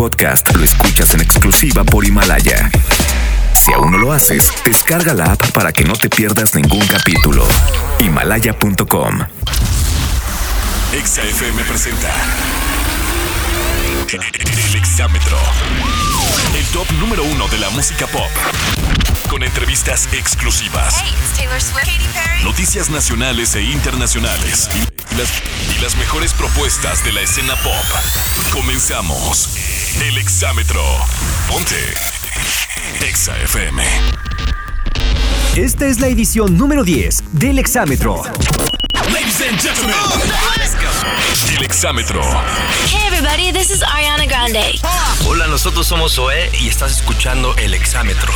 podcast lo escuchas en exclusiva por Himalaya. Si aún no lo haces, descarga la app para que no te pierdas ningún capítulo. Himalaya.com. XFM presenta El Exámetro top número uno de la música pop. Con entrevistas exclusivas. Hey, it's Taylor Swift. Noticias nacionales e internacionales. Y las, y las mejores propuestas de la escena pop. Comenzamos. El exámetro. Ponte. Exa FM. Esta es la edición número 10 del exámetro. Ladies and gentlemen. Oh, el exámetro. Hey everybody, this is Ariana Grande. Hola, nosotros somos Zoe y estás escuchando El exámetro.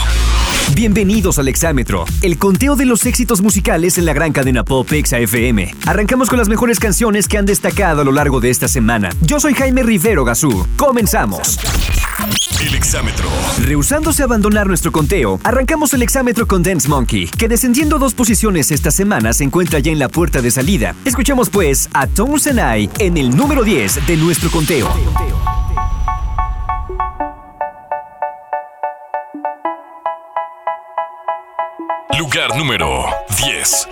Bienvenidos al exámetro, el conteo de los éxitos musicales en la gran cadena Pop Exa FM. Arrancamos con las mejores canciones que han destacado a lo largo de esta semana. Yo soy Jaime Rivero Gazú. Comenzamos. El exámetro. Rehusándose a abandonar nuestro conteo, arrancamos el exámetro con Dance Monkey, que descendiendo dos posiciones esta semana se encuentra ya en la puerta de salida. Escuchemos pues a Tom Senai en el número 10 de nuestro conteo. Lugar número 10.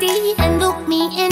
empty and look me in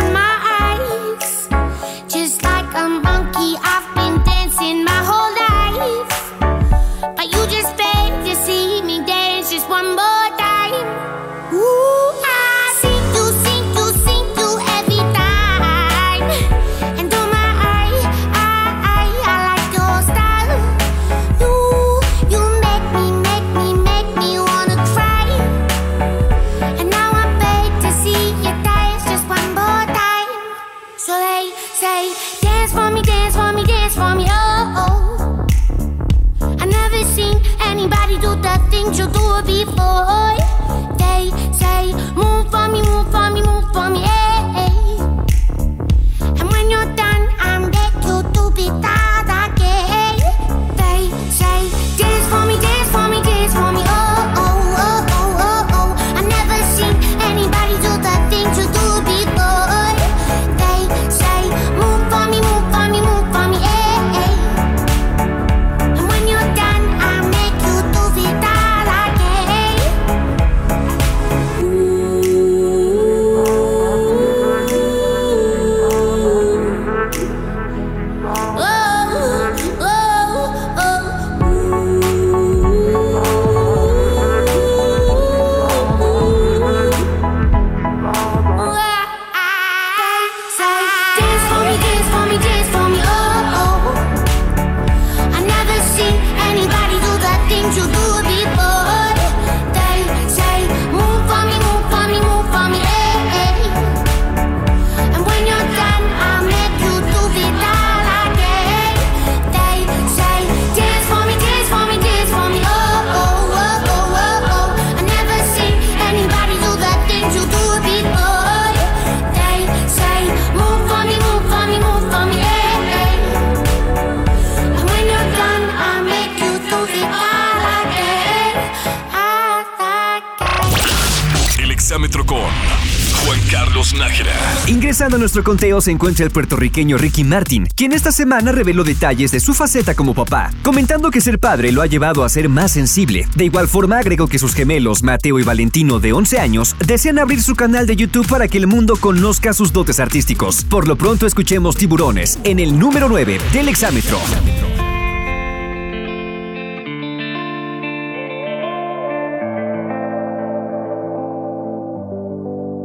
nuestro conteo se encuentra el puertorriqueño Ricky Martin, quien esta semana reveló detalles de su faceta como papá, comentando que ser padre lo ha llevado a ser más sensible. De igual forma agregó que sus gemelos, Mateo y Valentino, de 11 años, desean abrir su canal de YouTube para que el mundo conozca sus dotes artísticos. Por lo pronto escuchemos Tiburones en el número 9 del exámetro.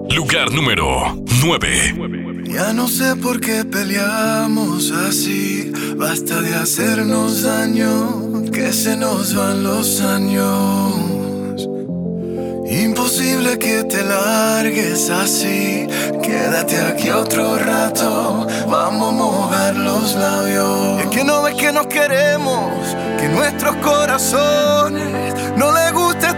Lugar número 9. Ya no sé por qué peleamos así. Basta de hacernos daño, que se nos van los años. Imposible que te largues así. Quédate aquí otro rato. Vamos a mojar los labios. Es que no ves que nos queremos, que nuestros corazones no les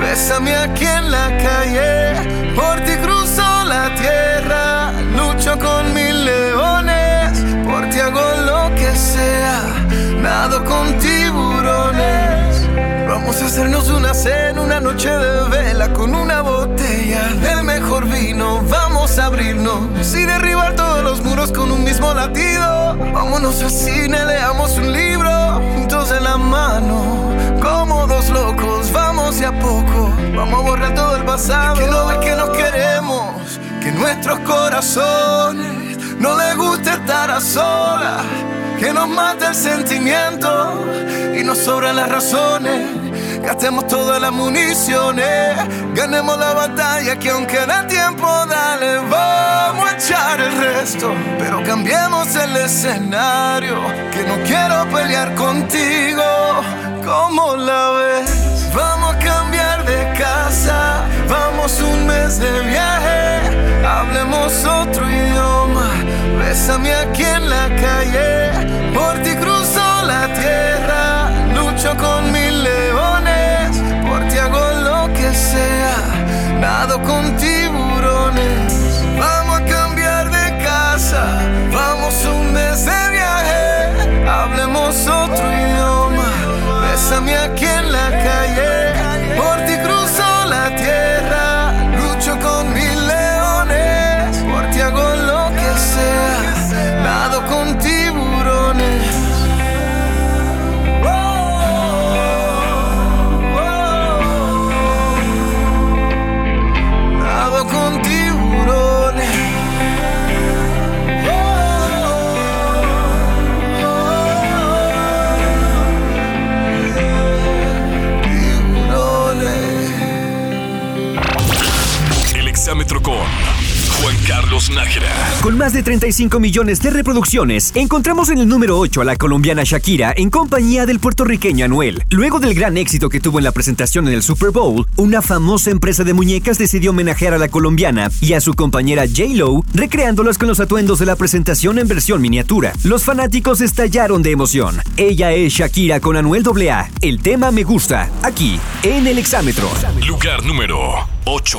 Bésame aquí en la calle, por ti cruzo la tierra, lucho con mil leones, por ti hago lo que sea, nado con tiburones. Vamos a hacernos una cena, una noche de vela con una botella del mejor vino. Vamos a abrirnos y derribar todos los muros con un mismo latido. Vámonos al cine, leamos un libro juntos en la mano, como. Vamos de a poco, vamos a borrar todo el pasado. que no ves que nos queremos, que nuestros corazones no les gusta estar a solas que nos mata el sentimiento y nos sobran las razones. Gastemos todas las municiones, ganemos la batalla que aunque da tiempo, dale, vamos a echar el resto. Pero cambiemos el escenario, que no quiero pelear contigo. ¿Cómo la ves? Vamos a cambiar de casa, vamos un mes de viaje, hablemos otro idioma. Bésame aquí en la calle, por ti cruzo la tierra, Carlos Nájera. Con más de 35 millones de reproducciones, encontramos en el número 8 a la colombiana Shakira en compañía del puertorriqueño Anuel. Luego del gran éxito que tuvo en la presentación en el Super Bowl, una famosa empresa de muñecas decidió homenajear a la colombiana y a su compañera J-Lo, recreándolas con los atuendos de la presentación en versión miniatura. Los fanáticos estallaron de emoción. Ella es Shakira con Anuel AA. El tema me gusta, aquí, en el exámetro. Lugar número 8.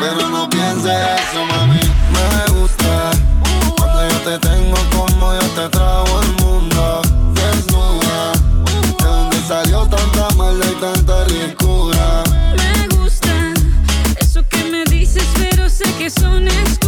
Pero no pienses eso, mami. Me gusta cuando yo te tengo como yo te trago el mundo. Desnuda, de donde salió tanta maldad y tanta ricura. Me gusta eso que me dices, pero sé que son excusas.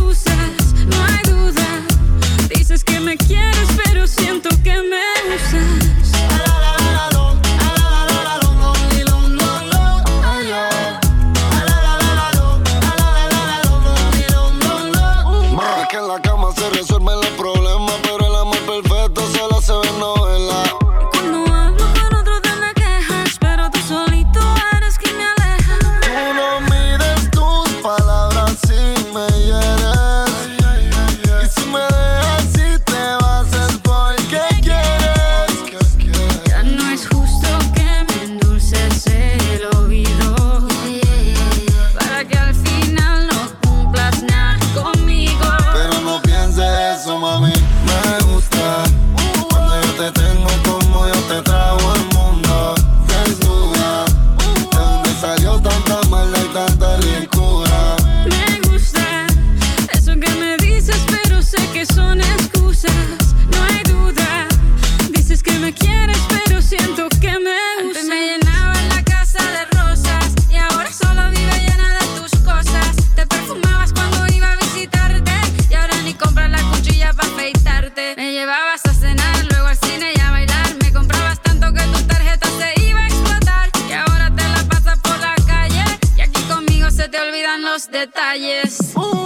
Detalles. Yo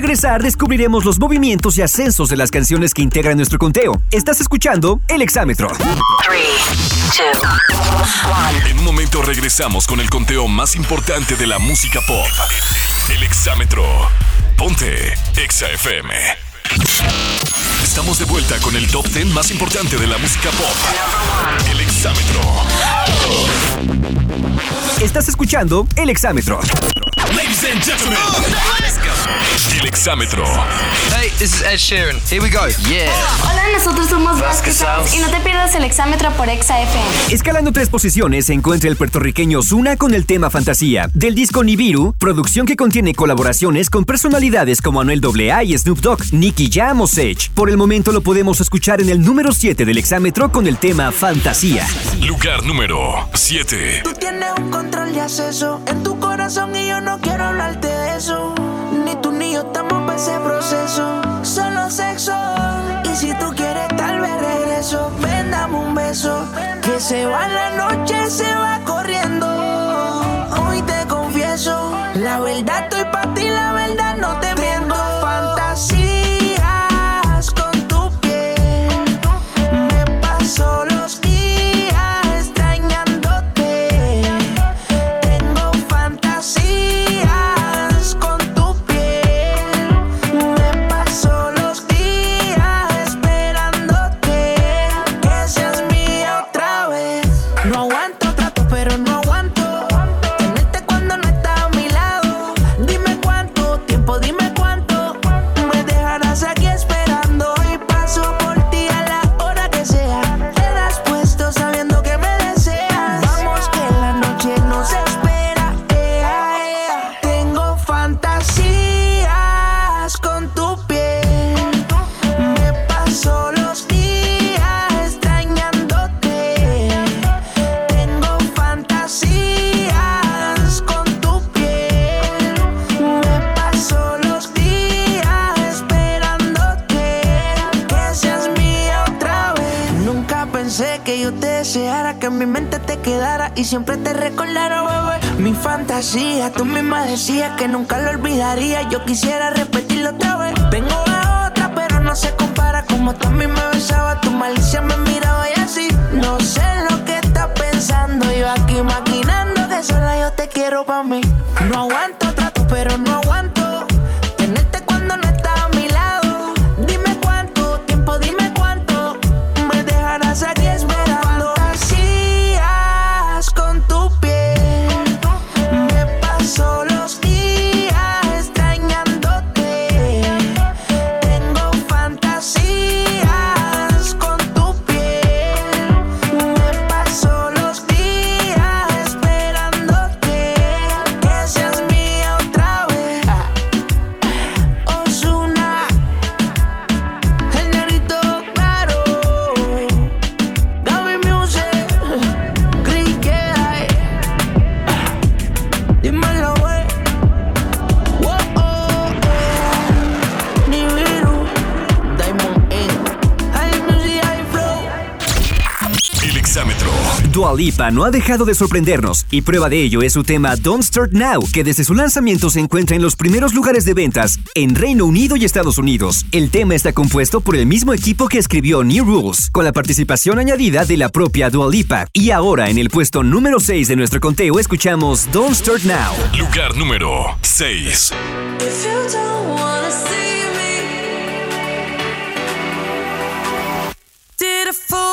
regresar descubriremos los movimientos y ascensos de las canciones que integran nuestro conteo. Estás escuchando El Exámetro. En un momento regresamos con el conteo más importante de la música pop. El exámetro. Ponte Exa FM. Estamos de vuelta con el top 10 más importante de la música pop. El exámetro. Estás escuchando El Exámetro. Ladies and gentlemen, el exámetro. Hey, this is Ed Sheeran. Here we go. Yeah. Hola, nosotros somos Vasquez y no te pierdas el exámetro por Exa FM. Escalando tres posiciones se encuentra el puertorriqueño Zuna con el tema Fantasía. Del disco Nibiru, producción que contiene colaboraciones con personalidades como Anuel AA y Snoop Dogg, Nicky Jam o Sage. Por el momento lo podemos escuchar en el número 7 del exámetro con el tema Fantasía. Lugar número 7. Tú tienes un control de acceso en tu corazón y yo no quiero hablarte de eso. Ni tú ni yo estamos para ese proceso. Solo sexo. Y si tú quieres, tal vez regreso. Ven, dame un beso. Que se va la noche, se va corriendo. Siempre te recordara, bebé. Mi fantasía, tú misma decías que nunca lo olvidaría. Yo quisiera repetirlo otra vez. Tengo la otra, pero no se compara. Como tú a mí me besaba, tu malicia me miraba y así. No sé lo que estás pensando. Yo aquí maquinando que sola yo te quiero pa' mí. Dua Lipa no ha dejado de sorprendernos y prueba de ello es su tema Don't Start Now, que desde su lanzamiento se encuentra en los primeros lugares de ventas en Reino Unido y Estados Unidos. El tema está compuesto por el mismo equipo que escribió New Rules, con la participación añadida de la propia Dua Lipa. Y ahora en el puesto número 6 de nuestro conteo escuchamos Don't Start Now. Lugar número 6. If you don't wanna see me, did a full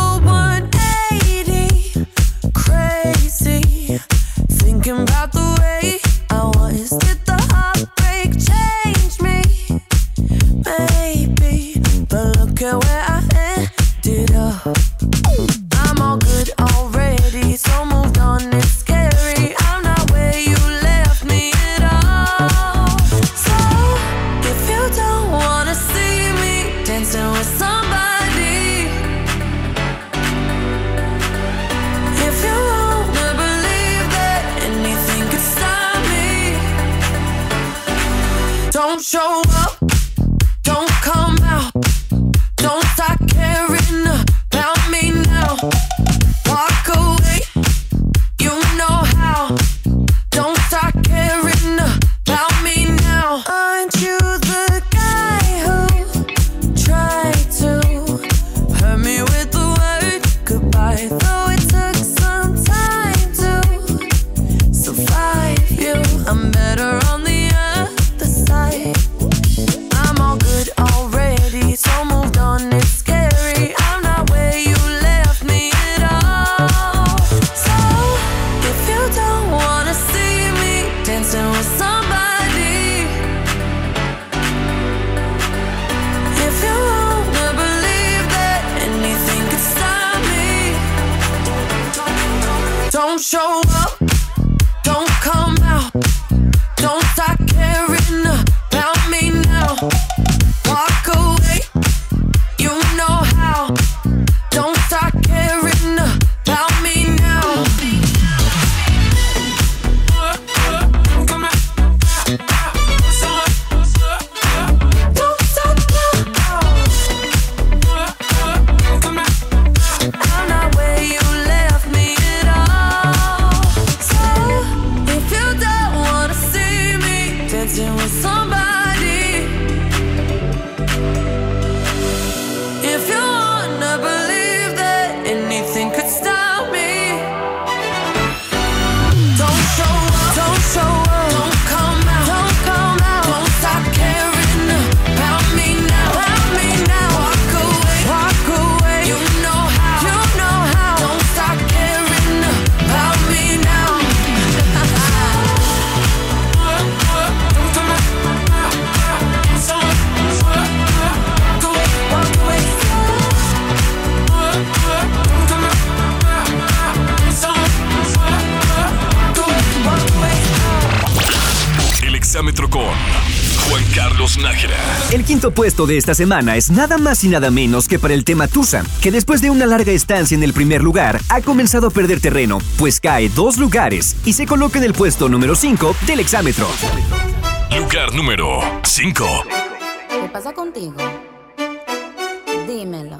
quinto puesto de esta semana es nada más y nada menos que para el tema Tusa, que después de una larga estancia en el primer lugar ha comenzado a perder terreno, pues cae dos lugares y se coloca en el puesto número 5 del exámetro. Lugar número 5. ¿Qué pasa contigo? Dímelo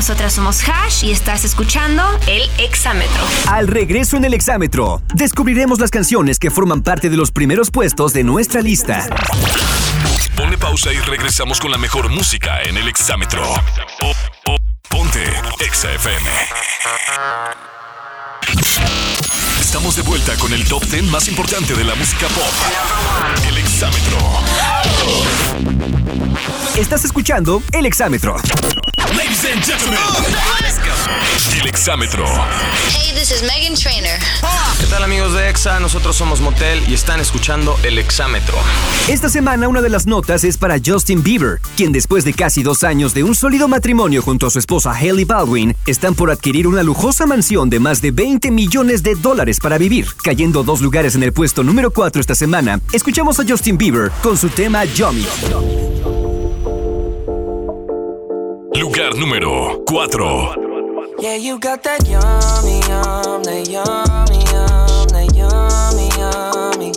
nosotras somos Hash y estás escuchando el Exámetro. Al regreso en el exámetro, descubriremos las canciones que forman parte de los primeros puestos de nuestra lista. Pone pausa y regresamos con la mejor música en el exámetro. O- o- ponte Exa FM. Estamos de vuelta con el top 10 más importante de la música pop. El exámetro. Estás escuchando el exámetro. Ladies and gentlemen, el exámetro. Hey, this is Megan Trainer. ¿Qué tal amigos de EXA? Nosotros somos Motel y están escuchando El Exámetro. Esta semana una de las notas es para Justin Bieber, quien después de casi dos años de un sólido matrimonio junto a su esposa Hailey Baldwin, están por adquirir una lujosa mansión de más de 20 millones de dólares para vivir. Cayendo dos lugares en el puesto número 4 esta semana, escuchamos a Justin Bieber con su tema Yummy. Lugar número 4. Yeah, you got that yummy, yum, that yummy, yum, that yummy, yummy.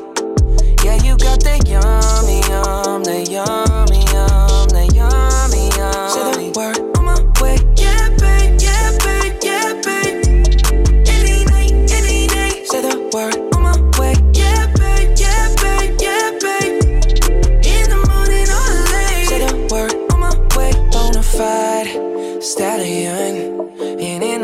Yeah, you got that yummy, yum, that yummy, yum, that yummy, yummy. Say the word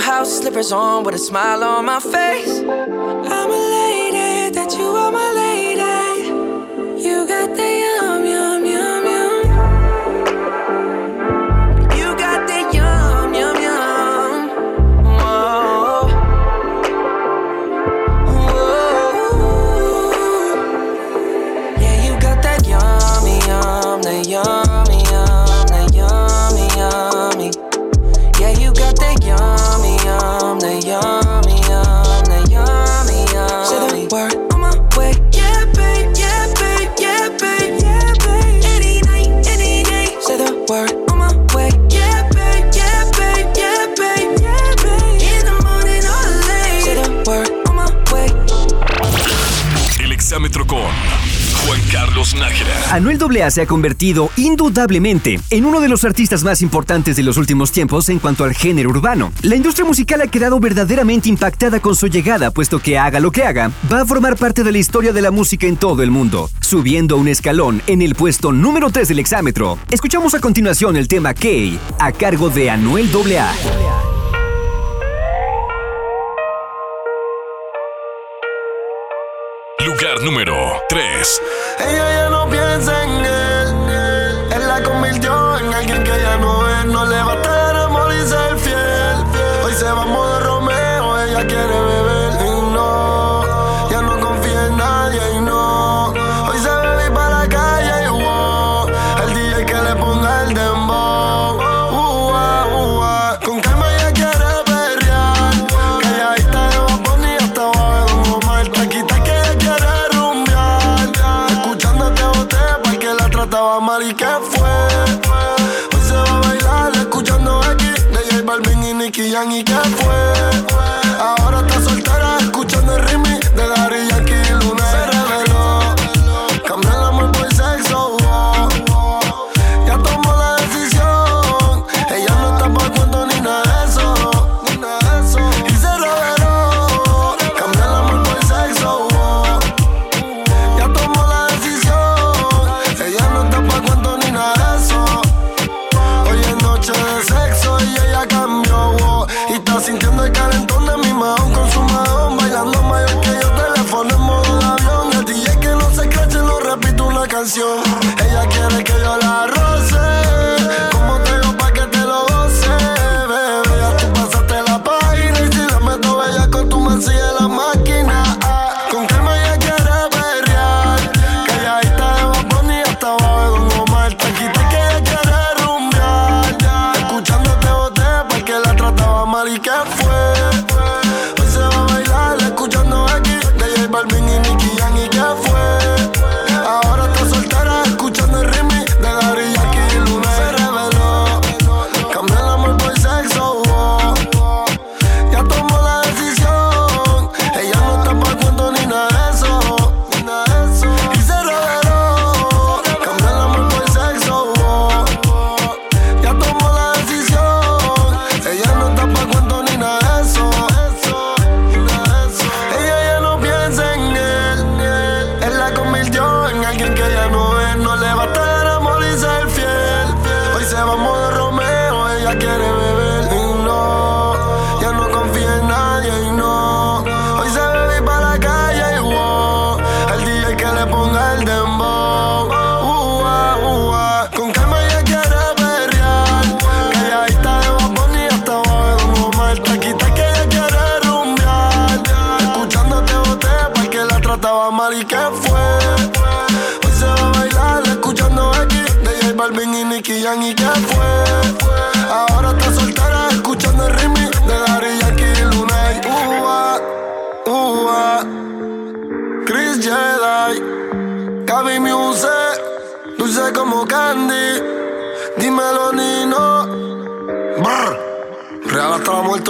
House slippers on with a smile on my face. I'm elated that you are my Anuel AA se ha convertido indudablemente en uno de los artistas más importantes de los últimos tiempos en cuanto al género urbano. La industria musical ha quedado verdaderamente impactada con su llegada, puesto que haga lo que haga, va a formar parte de la historia de la música en todo el mundo, subiendo un escalón en el puesto número 3 del exámetro. Escuchamos a continuación el tema K, a cargo de Anuel AA. Número 3. Ella ya no piensa en él. Él la convirtió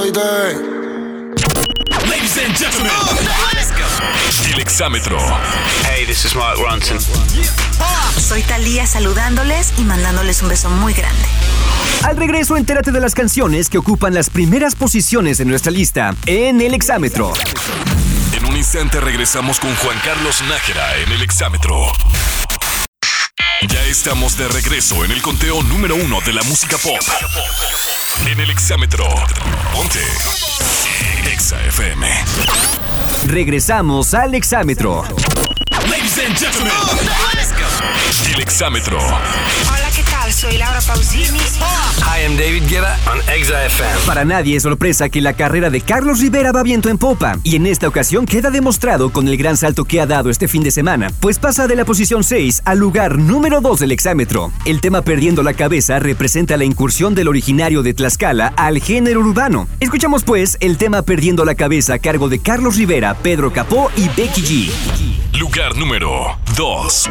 Ladies and gentlemen. El exámetro. Hey, this is Mark Ronson. Soy Talía saludándoles y mandándoles un beso muy grande. Al regreso, entérate de las canciones que ocupan las primeras posiciones de nuestra lista en el exámetro. En un instante regresamos con Juan Carlos Nájera en el exámetro. Estamos de regreso en el conteo número uno de la música pop. En el exámetro. Ponte. Exa FM. Regresamos al exámetro. Ladies and gentlemen. El exámetro. Soy Laura Pausini. Hi, I'm David Guetta on Exa FM. Para nadie es sorpresa que la carrera de Carlos Rivera va viento en popa, y en esta ocasión queda demostrado con el gran salto que ha dado este fin de semana, pues pasa de la posición 6 al lugar número 2 del exámetro. El tema Perdiendo la Cabeza representa la incursión del originario de Tlaxcala al género urbano. Escuchamos pues el tema Perdiendo la Cabeza a cargo de Carlos Rivera, Pedro Capó y Becky G. Lugar número 2.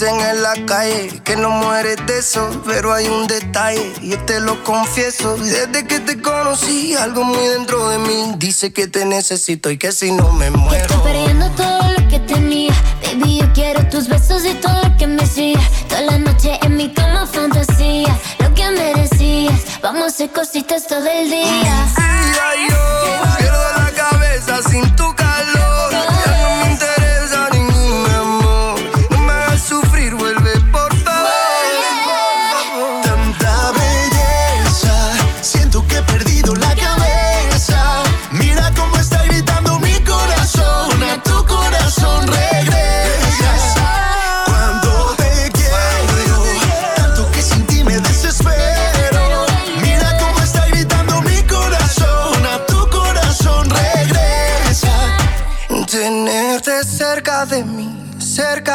Dicen en la calle que no mueres de eso, pero hay un detalle y yo te lo confieso. Desde que te conocí, algo muy dentro de mí dice que te necesito y que si no me muero. Estoy perdiendo todo lo que tenía. Baby, yo quiero tus besos y todo lo que me hacía. Toda la noche en mi cama fantasía. Lo que merecías. Vamos a hacer cositas todo el día. Ay, yo pierdo la cabeza sin tu calor.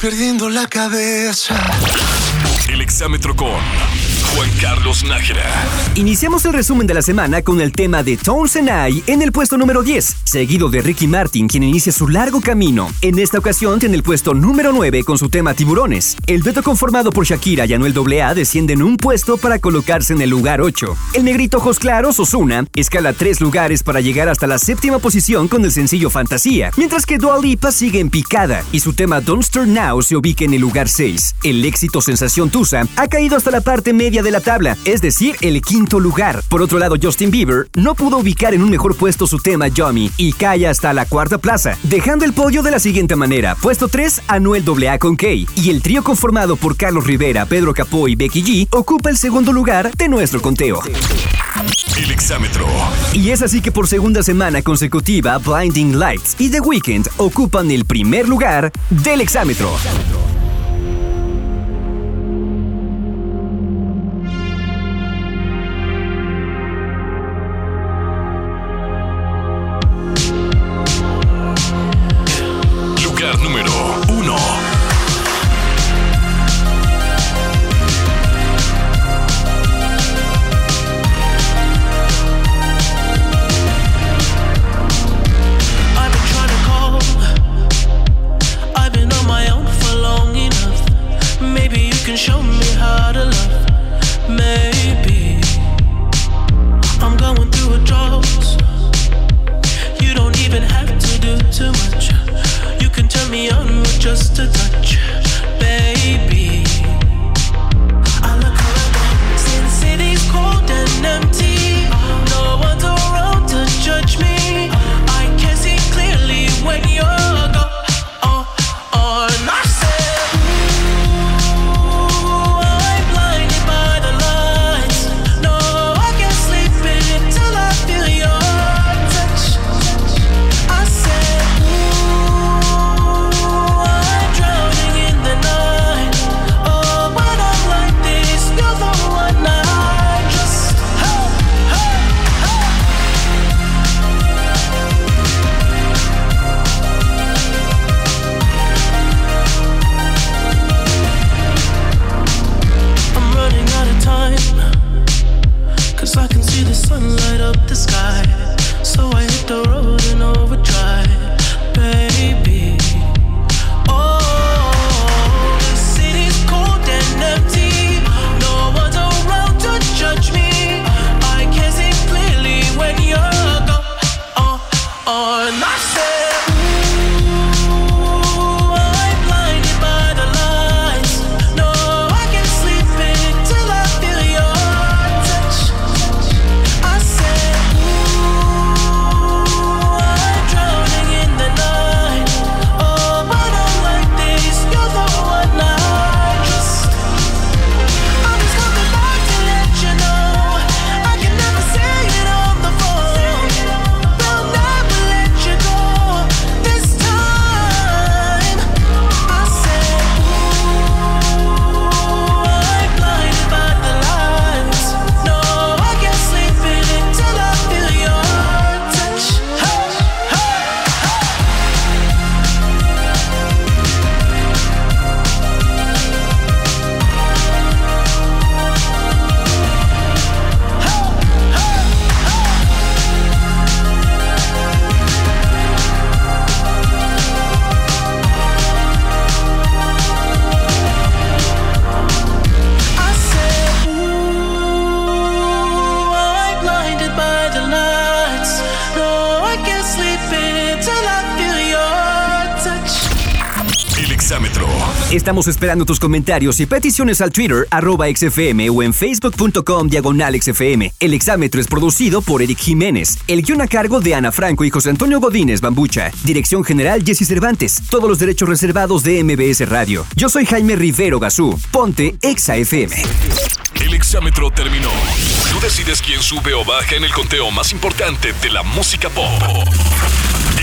Perdiendo la cabeza. El exámetro con Juan Carlos Nájera. Iniciamos el resumen de la semana con el tema de Tones and I en el puesto número 10, seguido de Ricky Martin, quien inicia su largo camino. En esta ocasión tiene el puesto número 9 con su tema Tiburones. El dueto conformado por Shakira y Anuel AA desciende en un puesto para colocarse en el lugar 8. El negrito Ojos Claros, Osuna, escala tres lugares para llegar hasta la séptima posición con el sencillo Fantasía, mientras que Dua Lipa sigue en picada y su tema Don't Stir Now se ubica en el lugar 6. El éxito Sensación Ha caído hasta la parte media de la tabla, es decir, el quinto lugar. Por otro lado, Justin Bieber no pudo ubicar en un mejor puesto su tema Yummy y cae hasta la cuarta plaza, dejando el podio de la siguiente manera. Puesto 3, Anuel AA con Kay, y el trío conformado por Carlos Rivera, Pedro Capó y Becky G ocupa el segundo lugar de nuestro conteo. El exámetro. Y es así que por segunda semana consecutiva, Blinding Lights y The Weeknd ocupan el primer lugar del exámetro. Estamos esperando tus comentarios y peticiones al Twitter, arroba XFM o en facebook.com diagonal XFM. El exámetro es producido por Eric Jiménez. El guion a cargo de Ana Franco y José Antonio Godínez Bambucha. Dirección general Jesse Cervantes. Todos los derechos reservados de MBS Radio. Yo soy Jaime Rivero Gazú. Ponte Exa FM. El exámetro terminó. Tú decides quién sube o baja en el conteo más importante de la música pop.